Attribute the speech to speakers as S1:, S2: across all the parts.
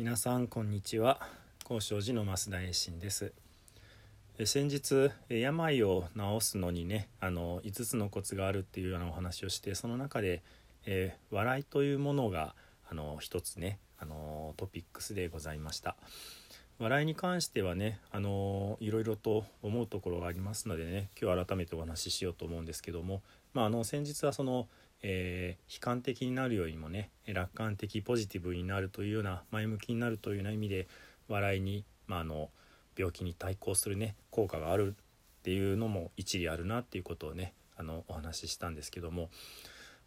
S1: 皆さんこんにちは。高尚寺の増田栄信です。先日え病を治すのにねあの5つのコツがあるっていうようなお話をしてその中で、えー笑いというものがあの一つねあのトピックスでございました。笑いに関してはねあのいろいろと思うところがありますのでね今日改めてお話ししようと思うんですけども、まあ、あの先日はその、えー悲観的になるよりもね楽観的ポジティブになるというような前向きになるというような意味で笑いに、まあ、あの病気に対抗するね効果があるっていうのも一理あるなっていうことをねあのお話ししたんですけども、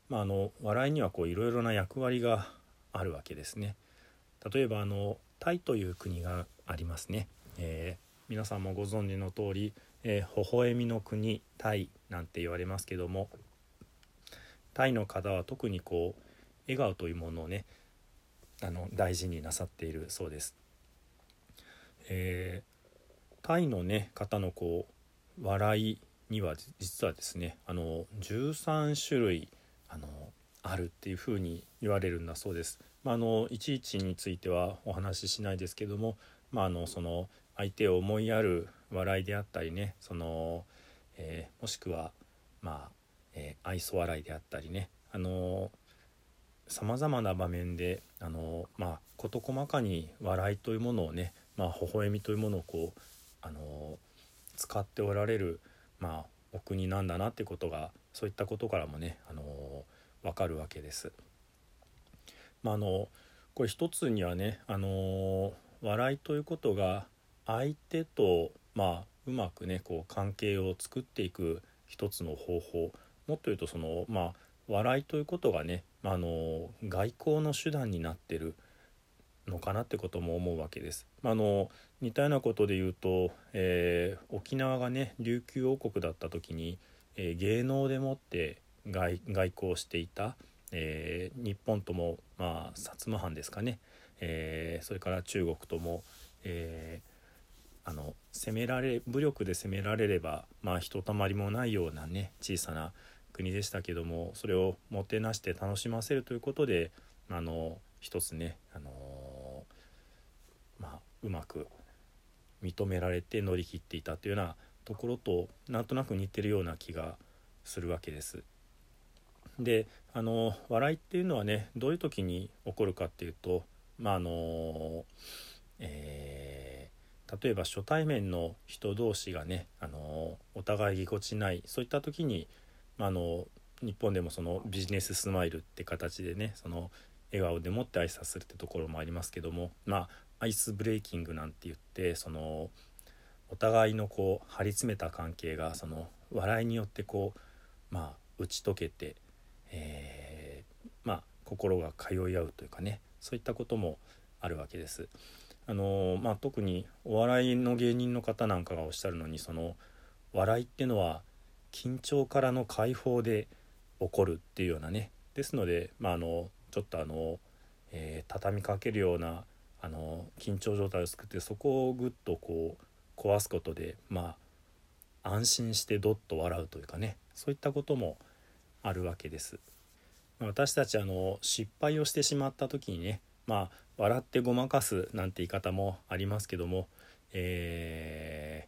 S1: まあ、あの笑いにはこういろいろな役割があるわけですね。例えばあのタイという国がありますね、えー皆さんもご存知の通り、えー微笑みの国タイなんて言われますけどもタイの方は特にこう笑顔というものをねあの大事になさっているそうです。えータイのね方のこう笑いには実はですねあの13種類あのあるっていうふうに言われるんだそうです。まあ、あのいちいちについてはお話ししないですけども、まあ、あのその相手を思いやる笑いであったりねその、えーもしくはまあ、えー愛想笑いであったりねあのさまざまな場面であのまあ事細かに笑いというものをね、まあ、微笑みというものをこうあの使っておられる、まあ、お国なんだなってことがそういったことからもねあの分かるわけです。まあ、あのこれ一つにはねあの笑いということが相手と、まあ、うまくねこう関係を作っていく一つの方法もっと言うとそのまあ笑いということがね、まあ、の外交の手段になってるのかなってことも思うわけです。まあ、あの似たようなことで言うと、えー沖縄がね琉球王国だった時に、えー芸能でもって外外交していた、えー日本とも、まあ、薩摩藩ですかね、えーそれから中国とも、えーあの攻められ武力で攻められれば、まあ、ひとたまりもないようなね小さな国でしたけどもそれをもてなして楽しませるということであの一つね、あのまあ、うまく認められて乗り切っていたというようなところとなんとなく似てるような気がするわけです。であの笑いっていうのはねどういう時に起こるかっていうとまああのえー例えば初対面の人同士がねあのお互いぎこちないそういった時に、まあ、の日本でもそのビジネススマイルって形でねその笑顔でもって挨拶するってところもありますけどもまあアイスブレイキングなんて言ってそのお互いのこう張り詰めた関係がその笑いによってこうまあ打ち解けて、えーまあ心が通い合うというかねそういったこともあるわけです。あのまあ、特にお笑いの芸人の方なんかがおっしゃるのにその笑いってのは緊張からの解放で起こるっていうようなねですので、まあ、あのちょっとあの、えー畳みかけるようなあの緊張状態を作ってそこをぐっとこう壊すことでまあ安心してどっと笑うというかねそういったこともあるわけです。私たちあの失敗をしてしまった時にねまあ笑ってごまかすなんて言い方もありますけどもえ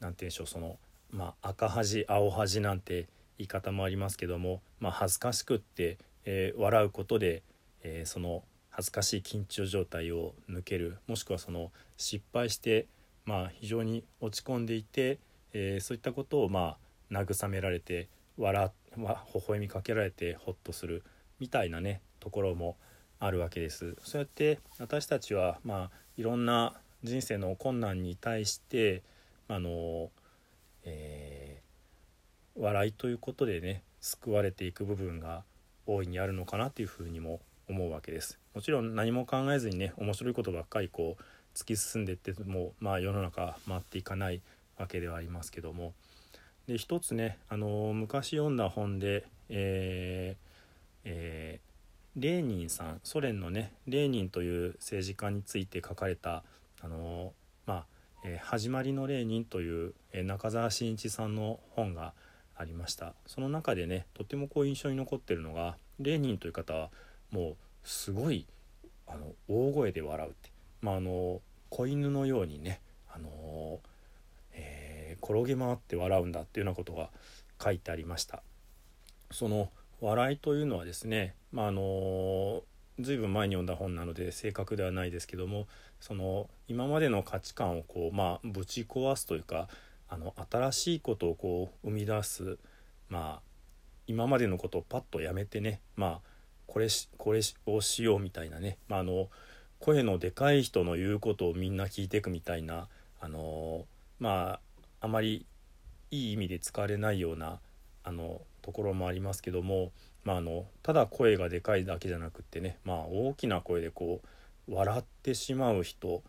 S1: ーなんて言うんでしょうそのまあ赤恥青恥なんて言い方もありますけども、まあ、恥ずかしくって、えー笑うことで、えーその恥ずかしい緊張状態を抜けるもしくはその失敗して、まあ、非常に落ち込んでいて、えそういったことをまあ慰められて笑わ微笑みかけられてホッとするみたいなねところもあるわけです。そうやって私たちはまあいろんな人生の困難に対してあの、えー笑いということでね救われていく部分が大いにあるのかなというふうにも思うわけです。もちろん何も考えずにね面白いことばっかりこう突き進んでいってもまあ世の中回っていかないわけではありますけどもで一つねあの昔読んだ本で、えーえーレーニンさんソ連のねレーニンという政治家について書かれたあのまあ、えー始まりのレーニン」という、えー中澤慎一さんの本がありましたその中でねとてもこう印象に残ってるのがレーニンという方はもうすごいあの大声で笑うって、まあ、あの子犬のようにね、あのえー、転げ回って笑うんだっていうようなことが書いてありました。その笑いというのはですね、まあ、あの随分前に読んだ本なので正確ではないですけどもその今までの価値観をこう、まあ、ぶち壊すというかあの新しいことをこう生み出す、まあ、今までのことをパッとやめてね、まあ、これこれをしようみたいなね、まあ、あの声のでかい人の言うことをみんな聞いていくみたいなあのまああまりいい意味で使われないようなあのところもありますけども、まあ、あのただ声がでかいだけじゃなくってね、まあ、大きな声でこう笑ってしまう人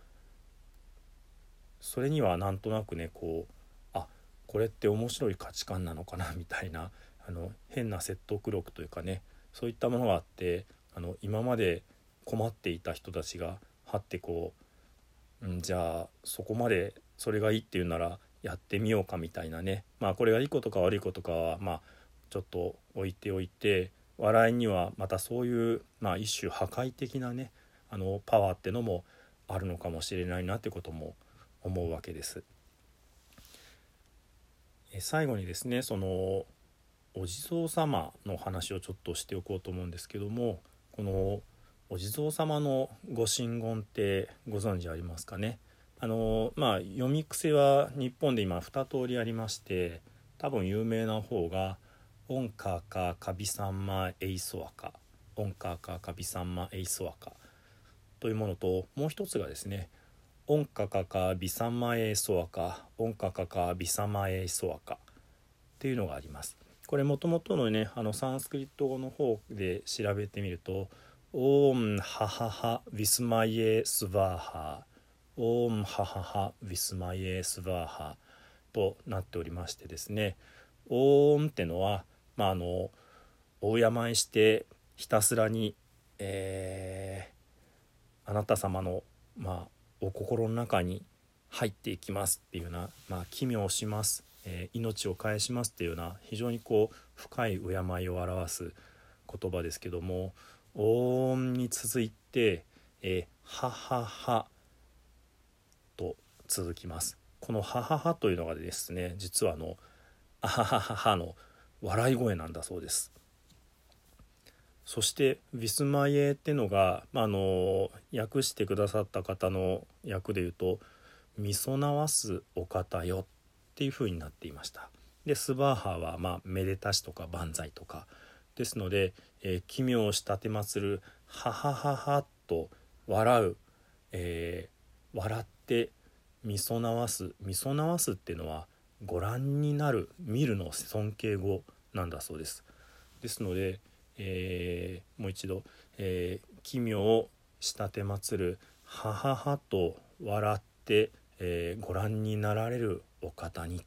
S1: それにはなんとなくねこうあこれって面白い価値観なのかなみたいなあの変な説得力というかねそういったものがあってあの今まで困っていた人たちがはってこう、うん、じゃあそこまでそれがいいっていうならやってみようかみたいなね。まあこれがいいことか悪いことかはまあちょっと置いておいて笑いにはまたそういう、まあ、一種破壊的なねあのパワーってのもあるのかもしれないなってことも思うわけです。え最後にですねそのお地蔵様の話をちょっとしておこうと思うんですけどもこのお地蔵様のご神言ってご存知ありますかね？あのまあ読み癖は日本で今2通りありまして多分有名な方が「オンカーカカビサンマエイソアカ」「オンカーカカビサンマエイソアカ」というものともう一つがですね「オンカカカビサンマエイソアカ」「オンカカカビサマエイソアカ」っていうのがあります。これもともとのねあのサンスクリット語の方で調べてみると「オームハハハヴィスマイエスバーハオームハハハヴィスマイエスバーハとなっておりましてですねオームってのはまああの大山へしてひたすらに、えー、あなた様の、まあ、お心の中に入っていきますっていうような、まあ、奇妙します、えー、命を返しますっていうような非常にこう深い敬いを表す言葉ですけども音に続いて、えー、はははと続きます。このはははというのがですね、実はあの、あははははの笑い声なんだそうです。そして「ビスマイエ」ってのが、まあ、あの訳してくださった方の訳で言うと「みそなわすお方よ」っていう風になっていました。でスバーハは、まあ、めでたしとか万歳とかですので、えー、奇妙をしたてまつる「はははは」と笑う、えー、笑ってみそなわすみそなわすっていうのはご覧になる見るの尊敬語なんだそうです。ですので、えー、もう一度、えー、奇妙をしたてまつる「ははは」と笑って、えー、ご覧になられるお方に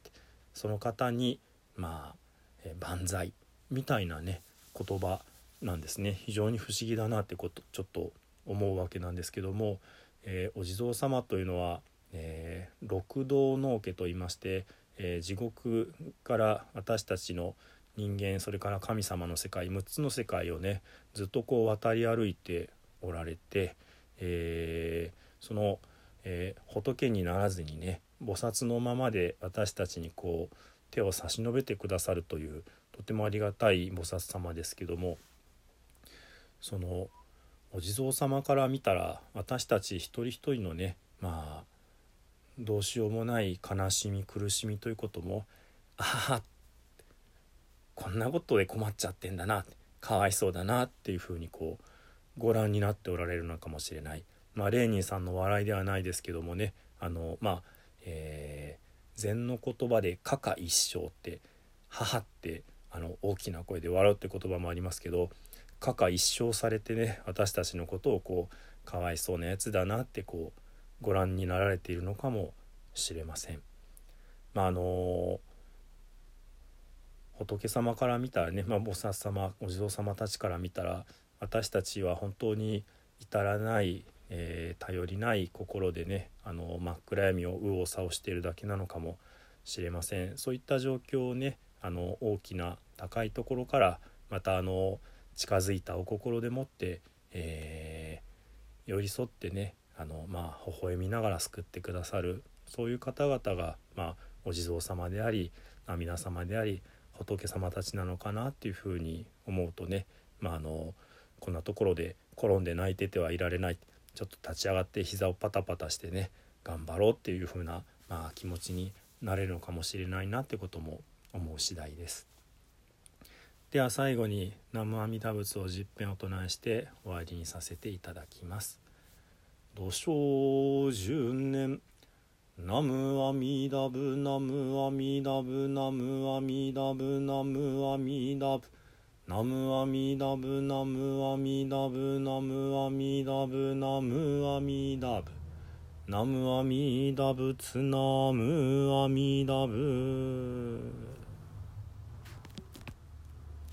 S1: その方にまあ、えー、万歳みたいなね言葉なんですね非常に不思議だなってことちょっと思うわけなんですけども、えー、お地蔵様というのは、え、六道の家と言いまして、え、地獄から私たちの人間それから神様の世界6つの世界をねずっとこう渡り歩いておられて、えその、え仏にならずにね菩薩のままで私たちにこう手を差し伸べてくださるというとてもありがたい菩薩様ですけどもそのお地蔵様から見たら私たち一人一人のねまあどうしようもない悲しみ苦しみということもああこんなことで困っちゃってんだなかわいそうだなっていうふうにこうご覧になっておられるのかもしれない。まあ、レーニーさんの笑いではないですけどもねあのまあ、えー、禅の言葉で「かか一生」って「母」ってあの大きな声で笑うって言葉もありますけどかか一生されてね私たちのことをこうかわいそうなやつだなってこうご覧になられているのかもしれません。まああの仏様から見たらね、まあ、菩薩様お地蔵様たちから見たら私たちは本当に至らない、えー、頼りない心でねあの真っ暗闇を右往左往しているだけなのかもしれません。そういった状況をねあの大きな高いところからまたあの近づいたお心でもって、え寄り添ってねあのまあ微笑みながら救ってくださるそういう方々が、まあ、お地蔵様であり皆様であり仏様たちなのかなっていうふうに思うとね、まあ、あのこんなところで転んで泣いててはいられないちょっと立ち上がって膝をパタパタしてね頑張ろうっていうふうな、まあ、気持ちになれるのかもしれないなってことも思う次第です。では最後に南無阿弥陀仏を十遍お唱えして終わりにさせていただきます。土生十年ナムアミダブナムアミダブナムアミダブナムアミダブ。ナムアミダブナムアミダブナムアミダブナムアミダブ。ナムアミダブツナムアミダブ